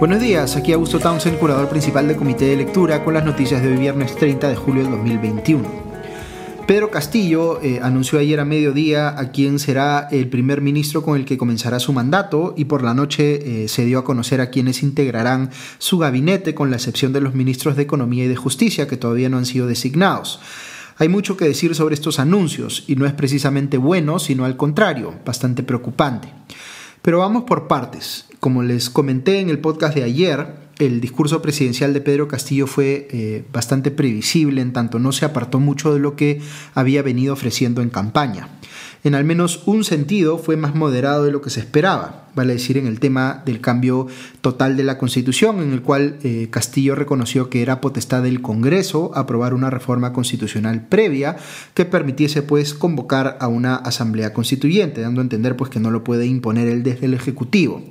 Buenos días, aquí Augusto Townsend, curador principal del Comité de Lectura, con las noticias de hoy viernes 30 de julio del 2021. Pedro Castillo eh, anunció ayer a mediodía a quién será el primer ministro con el que comenzará su mandato y por la noche eh, se dio a conocer a quienes integrarán su gabinete con la excepción de los ministros de Economía y de Justicia que todavía no han sido designados. Hay mucho que decir sobre estos anuncios y no es precisamente bueno, sino al contrario, bastante preocupante. Pero vamos por partes. Como les comenté en el podcast de ayer, el discurso presidencial de Pedro Castillo fue eh, bastante previsible en tanto no se apartó mucho de lo que había venido ofreciendo en campaña en al menos un sentido fue más moderado de lo que se esperaba, vale decir en el tema del cambio total de la Constitución, en el cual eh, Castillo reconoció que era potestad del Congreso aprobar una reforma constitucional previa que permitiese pues convocar a una asamblea constituyente, dando a entender pues que no lo puede imponer él desde el Ejecutivo.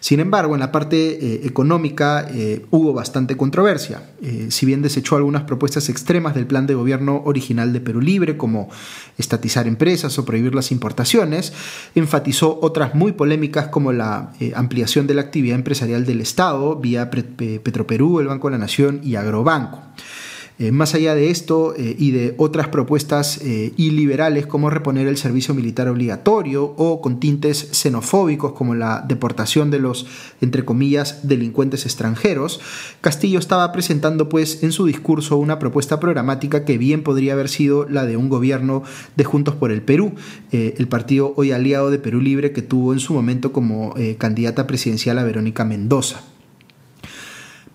Sin embargo, en la parte eh, económica eh, hubo bastante controversia. Eh, si bien desechó algunas propuestas extremas del plan de gobierno original de Perú Libre, como estatizar empresas o prohibir las importaciones, enfatizó otras muy polémicas como la ampliación de la actividad empresarial del Estado vía Petroperú, el Banco de la Nación y Agrobanco. Eh, más allá de esto eh, y de otras propuestas eh, iliberales como reponer el servicio militar obligatorio o con tintes xenofóbicos como la deportación de los, entre comillas, delincuentes extranjeros, Castillo estaba presentando pues en su discurso una propuesta programática que bien podría haber sido la de un gobierno de Juntos por el Perú, el partido hoy aliado de Perú Libre que tuvo en su momento como candidata presidencial a Verónica Mendoza.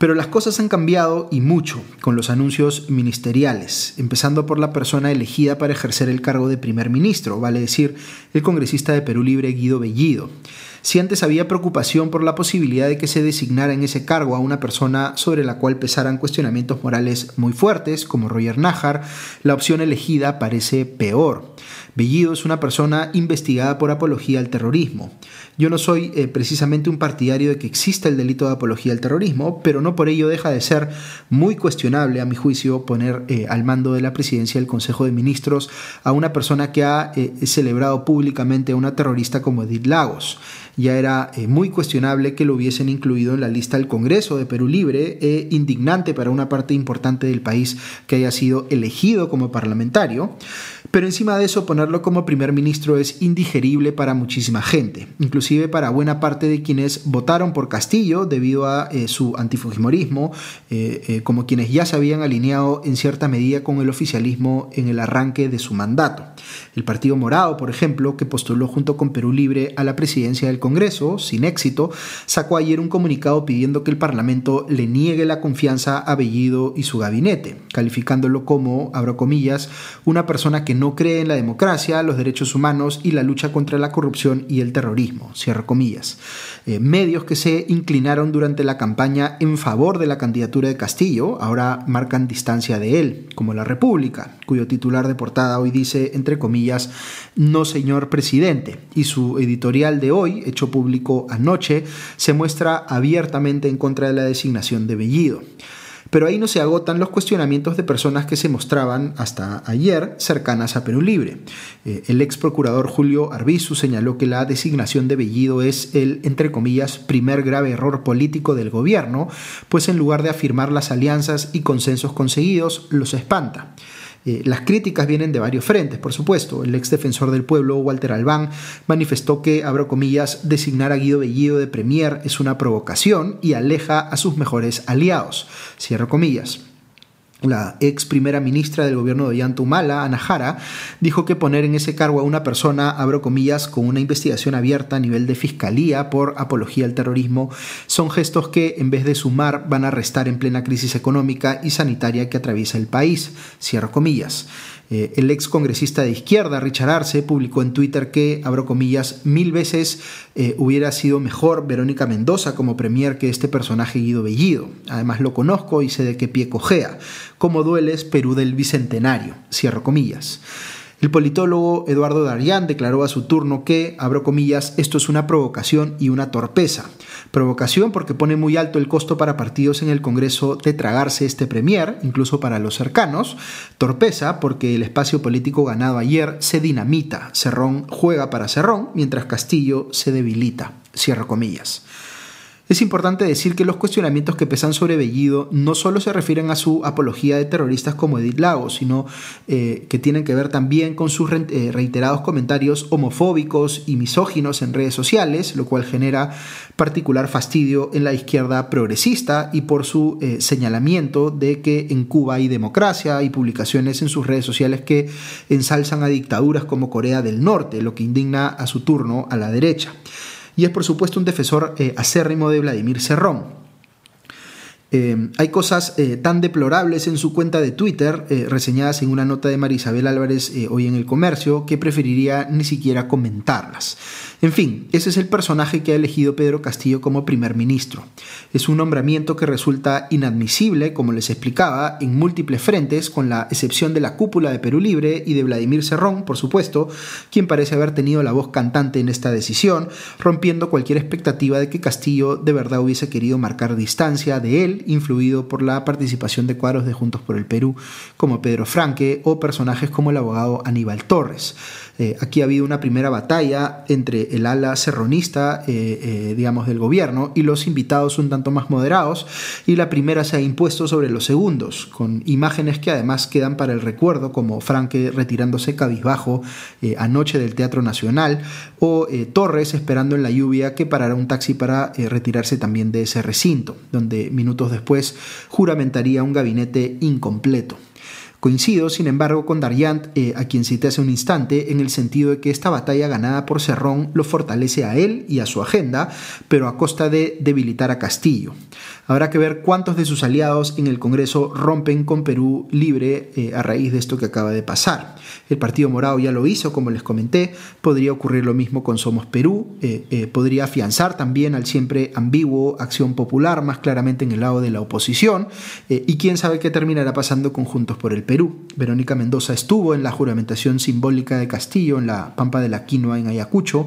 Pero las cosas han cambiado y mucho con los anuncios ministeriales, empezando por la persona elegida para ejercer el cargo de primer ministro, vale decir, el congresista de Perú Libre Guido Bellido. Si antes había preocupación por la posibilidad de que se designara en ese cargo a una persona sobre la cual pesaran cuestionamientos morales muy fuertes, como Roger Najar, la opción elegida parece peor. Bellido es una persona investigada por apología al terrorismo. Yo no soy eh, precisamente un partidario de que exista el delito de apología al terrorismo, pero no por ello deja de ser muy cuestionable, a mi juicio, poner eh, al mando de la presidencia del Consejo de Ministros a una persona que ha eh, celebrado públicamente a una terrorista como Edith Lagos. Ya era muy cuestionable que lo hubiesen incluido en la lista del Congreso de Perú Libre e indignante para una parte importante del país que haya sido elegido como parlamentario. Pero encima de eso, ponerlo como primer ministro es indigerible para muchísima gente, inclusive para buena parte de quienes votaron por Castillo debido a eh, su antifujimorismo, eh, eh, como quienes ya se habían alineado en cierta medida con el oficialismo en el arranque de su mandato. El Partido Morado, por ejemplo, que postuló junto con Perú Libre a la presidencia del Congreso, sin éxito, sacó ayer un comunicado pidiendo que el Parlamento le niegue la confianza a Bellido y su gabinete, calificándolo como, abro comillas, una persona que no cree en la democracia, los derechos humanos y la lucha contra la corrupción y el terrorismo, cierro comillas. Eh, medios que se inclinaron durante la campaña en favor de la candidatura de Castillo ahora marcan distancia de él, como La República, cuyo titular de portada hoy dice, entre comillas, no señor presidente, y su editorial de hoy, hecho público anoche, se muestra abiertamente en contra de la designación de Bellido. Pero ahí no se agotan los cuestionamientos de personas que se mostraban hasta ayer cercanas a Perú Libre. Eh, el ex procurador Julio Arbizu señaló que la designación de Bellido es el, entre comillas, primer grave error político del gobierno, pues en lugar de afirmar las alianzas y consensos conseguidos, los espanta. Eh, las críticas vienen de varios frentes, por supuesto. El ex defensor del pueblo, Walter Albán, manifestó que, abro comillas, designar a Guido Bellido de Premier es una provocación y aleja a sus mejores aliados. Cierro comillas. La ex primera ministra del gobierno de Ollanta Ana Jara, dijo que poner en ese cargo a una persona, abro comillas, con una investigación abierta a nivel de fiscalía por apología al terrorismo, son gestos que, en vez de sumar, van a restar en plena crisis económica y sanitaria que atraviesa el país. Cierro comillas. Eh, el ex congresista de izquierda, Richard Arce, publicó en Twitter que, abro comillas, mil veces eh, hubiera sido mejor Verónica Mendoza como premier que este personaje Guido Bellido. Además lo conozco y sé de qué pie cojea. Como dueles Perú del Bicentenario, cierro comillas. El politólogo Eduardo Darián declaró a su turno que, abro comillas, esto es una provocación y una torpeza. Provocación porque pone muy alto el costo para partidos en el Congreso de tragarse este premier, incluso para los cercanos. Torpeza porque el espacio político ganado ayer se dinamita. Cerrón juega para Cerrón, mientras Castillo se debilita. Cierro comillas. Es importante decir que los cuestionamientos que pesan sobre Bellido no solo se refieren a su apología de terroristas como Edith Lagos, sino eh, que tienen que ver también con sus eh, reiterados comentarios homofóbicos y misóginos en redes sociales, lo cual genera particular fastidio en la izquierda progresista y por su eh, señalamiento de que en Cuba hay democracia y publicaciones en sus redes sociales que ensalzan a dictaduras como Corea del Norte, lo que indigna a su turno a la derecha y es por supuesto un defensor eh, acérrimo de Vladimir Serrón. Eh, hay cosas eh, tan deplorables en su cuenta de Twitter, reseñadas en una nota de Marisabel Álvarez hoy en el comercio, que preferiría ni siquiera comentarlas. En fin, ese es el personaje que ha elegido Pedro Castillo como primer ministro. Es un nombramiento que resulta inadmisible, como les explicaba, en múltiples frentes, con la excepción de la cúpula de Perú Libre y de Vladimir Serrón, por supuesto, quien parece haber tenido la voz cantante en esta decisión, rompiendo cualquier expectativa de que Castillo de verdad hubiese querido marcar distancia de él, influido por la participación de cuadros de Juntos por el Perú, como Pedro Franque o personajes como el abogado Aníbal Torres. Eh, aquí ha habido una primera batalla entre el ala serronista, eh, eh, digamos, del gobierno y los invitados un tanto más moderados, y la primera se ha impuesto sobre los segundos, con imágenes que además quedan para el recuerdo, como Franque retirándose cabizbajo anoche del Teatro Nacional, o Torres esperando en la lluvia que parara un taxi para retirarse también de ese recinto, donde minutos después juramentaría un gabinete incompleto. Coincido, sin embargo, con Dariant, eh, a quien cité hace un instante, en el sentido de que esta batalla ganada por Cerrón lo fortalece a él y a su agenda, pero a costa de debilitar a Castillo. Habrá que ver cuántos de sus aliados en el Congreso rompen con Perú libre eh, a raíz de esto que acaba de pasar. El Partido Morado ya lo hizo, como les comenté, podría ocurrir lo mismo con Somos Perú, eh, podría afianzar también al siempre ambiguo Acción Popular, más claramente en el lado de la oposición, y quién sabe qué terminará pasando con Juntos por el Perú Perú. Verónica Mendoza estuvo en la juramentación simbólica de Castillo en la Pampa de la Quinoa en Ayacucho.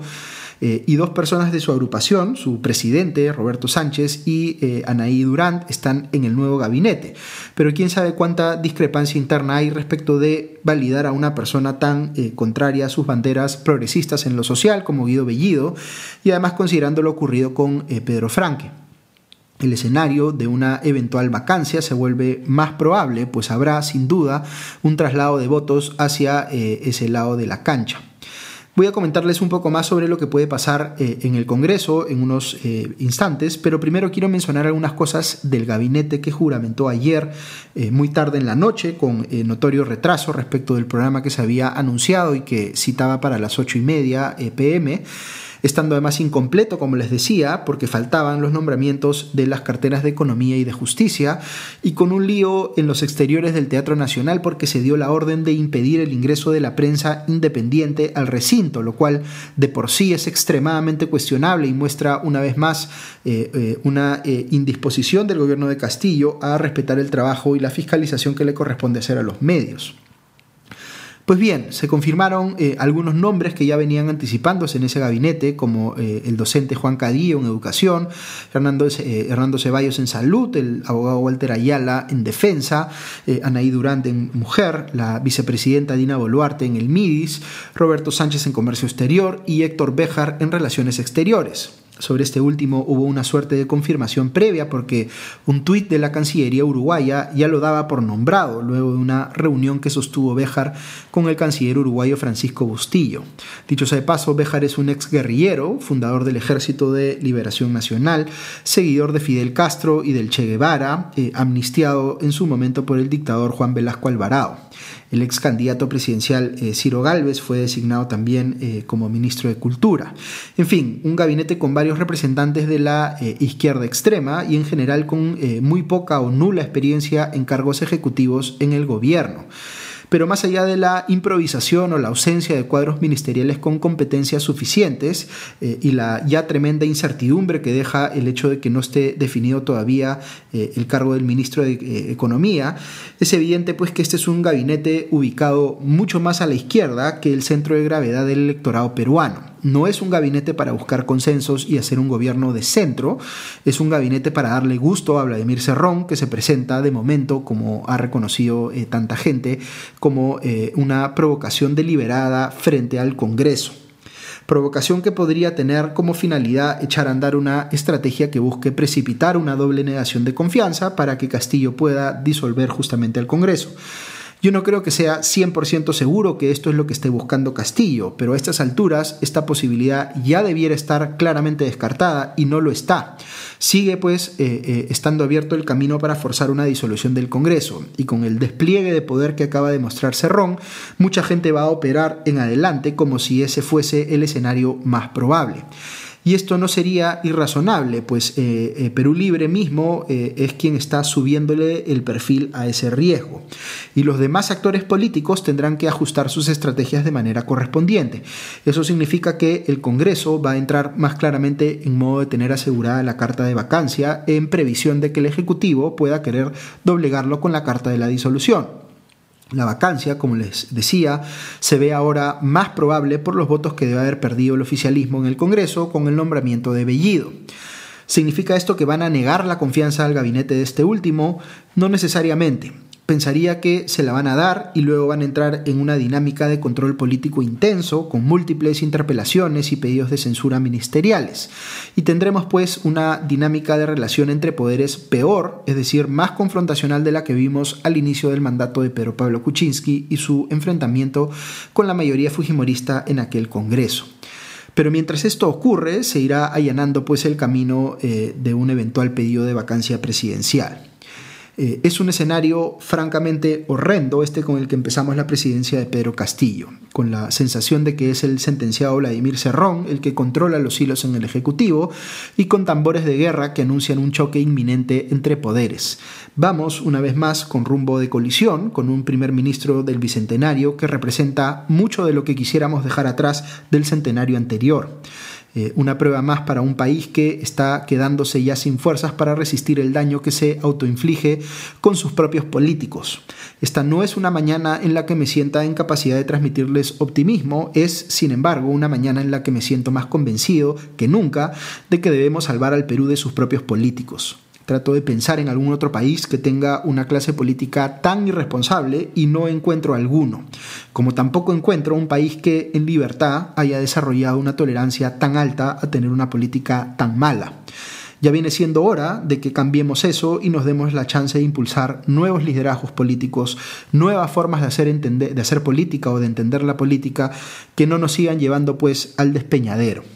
Eh, y dos personas de su agrupación, su presidente Roberto Sánchez y eh, Anaí Durant, están en el nuevo gabinete. Pero quién sabe cuánta discrepancia interna hay respecto de validar a una persona tan eh, contraria a sus banderas progresistas en lo social como Guido Bellido, y además considerando lo ocurrido con Pedro Franque el escenario de una eventual vacancia se vuelve más probable, pues habrá sin duda un traslado de votos hacia eh, ese lado de la cancha. Voy a comentarles un poco más sobre lo que puede pasar eh, en el Congreso en unos eh, instantes, pero primero quiero mencionar algunas cosas del gabinete que juramentó ayer, muy tarde en la noche, con notorio retraso respecto del programa que se había anunciado y que citaba para las ocho y media pm estando además incompleto, como les decía, porque faltaban los nombramientos de las carteras de Economía y de Justicia, y con un lío en los exteriores del Teatro Nacional porque se dio la orden de impedir el ingreso de la prensa independiente al recinto, lo cual de por sí es extremadamente cuestionable y muestra una vez más eh, eh, una eh, indisposición del gobierno de Castillo a respetar el trabajo y la fiscalización que le corresponde hacer a los medios. Pues bien, se confirmaron eh, algunos nombres que ya venían anticipándose en ese gabinete, como eh, el docente Juan Cadillo en educación, Hernando, eh, Hernando, Ceballos en salud, el abogado Walter Ayala en defensa, Anaí Durante en mujer, la vicepresidenta Dina Boluarte en el MIDIS, Roberto Sánchez en comercio exterior y Héctor Béjar en relaciones exteriores. Sobre este último hubo una suerte de confirmación previa porque un tuit de la Cancillería uruguaya ya lo daba por nombrado luego de una reunión que sostuvo Béjar con el canciller uruguayo Francisco Bustillo. Dicho sea de paso, Béjar es un ex guerrillero, fundador del Ejército de Liberación Nacional, seguidor de Fidel Castro y del Che Guevara, eh, amnistiado en su momento por el dictador Juan Velasco Alvarado. El ex candidato presidencial eh, Ciro Galvez fue designado también eh, como ministro de Cultura. En fin, un gabinete con varios representantes de la eh, izquierda extrema y en general con muy poca o nula experiencia en cargos ejecutivos en el gobierno. Pero más allá de la improvisación o la ausencia de cuadros ministeriales con competencias suficientes eh, y la ya tremenda incertidumbre que deja el hecho de que no esté definido todavía eh, el cargo del ministro de eh, Economía, es evidente pues que este es un gabinete ubicado mucho más a la izquierda que el centro de gravedad del electorado peruano no es un gabinete para buscar consensos y hacer un gobierno de centro, es un gabinete para darle gusto a Vladimir Serrón, que se presenta de momento, como ha reconocido eh, tanta gente, como eh, una provocación deliberada frente al Congreso. provocación que podría tener como finalidad echar a andar una estrategia que busque precipitar una doble negación de confianza para que Castillo pueda disolver justamente al Congreso. Yo no creo que sea 100% seguro que esto es lo que esté buscando Castillo, pero a estas alturas esta posibilidad ya debiera estar claramente descartada y no lo está. Sigue pues eh, eh, estando abierto el camino para forzar una disolución del Congreso y con el despliegue de poder que acaba de mostrar Cerrón, mucha gente va a operar en adelante como si ese fuese el escenario más probable. Y esto no sería irrazonable, pues eh, eh, Perú Libre mismo eh, es quien está subiéndole el perfil a ese riesgo. Y los demás actores políticos tendrán que ajustar sus estrategias de manera correspondiente. Eso significa que el Congreso va a entrar más claramente en modo de tener asegurada la carta de vacancia en previsión de que el Ejecutivo pueda querer doblegarlo con la carta de la disolución. La vacancia, como les decía, se ve ahora más probable por los votos que debe haber perdido el oficialismo en el Congreso con el nombramiento de Bellido. ¿Significa esto que van a negar la confianza al gabinete de este último? No necesariamente pensaría que se la van a dar y luego van a entrar en una dinámica de control político intenso, con múltiples interpelaciones y pedidos de censura ministeriales. Y tendremos pues una dinámica de relación entre poderes peor, es decir, más confrontacional de la que vimos al inicio del mandato de Pedro Pablo Kuczynski y su enfrentamiento con la mayoría fujimorista en aquel Congreso. Pero mientras esto ocurre, se irá allanando pues el camino eh, de un eventual pedido de vacancia presidencial. Eh, es un escenario francamente horrendo este con el que empezamos la presidencia de Pedro Castillo, con la sensación de que es el sentenciado Vladimir Cerrón el que controla los hilos en el Ejecutivo y con tambores de guerra que anuncian un choque inminente entre poderes. Vamos una vez más con rumbo de colisión, con un primer ministro del Bicentenario que representa mucho de lo que quisiéramos dejar atrás del centenario anterior. Eh, una prueba más para un país que está quedándose ya sin fuerzas para resistir el daño que se autoinflige con sus propios políticos. Esta no es una mañana en la que me sienta en capacidad de transmitirles optimismo, es, sin embargo, una mañana en la que me siento más convencido que nunca de que debemos salvar al Perú de sus propios políticos. Trato de pensar en algún otro país que tenga una clase política tan irresponsable y no encuentro alguno, como tampoco encuentro un país que en libertad haya desarrollado una tolerancia tan alta a tener una política tan mala. Ya viene siendo hora de que cambiemos eso y nos demos la chance de impulsar nuevos liderazgos políticos, nuevas formas de hacer, de hacer política o de entender la política que no nos sigan llevando pues al despeñadero.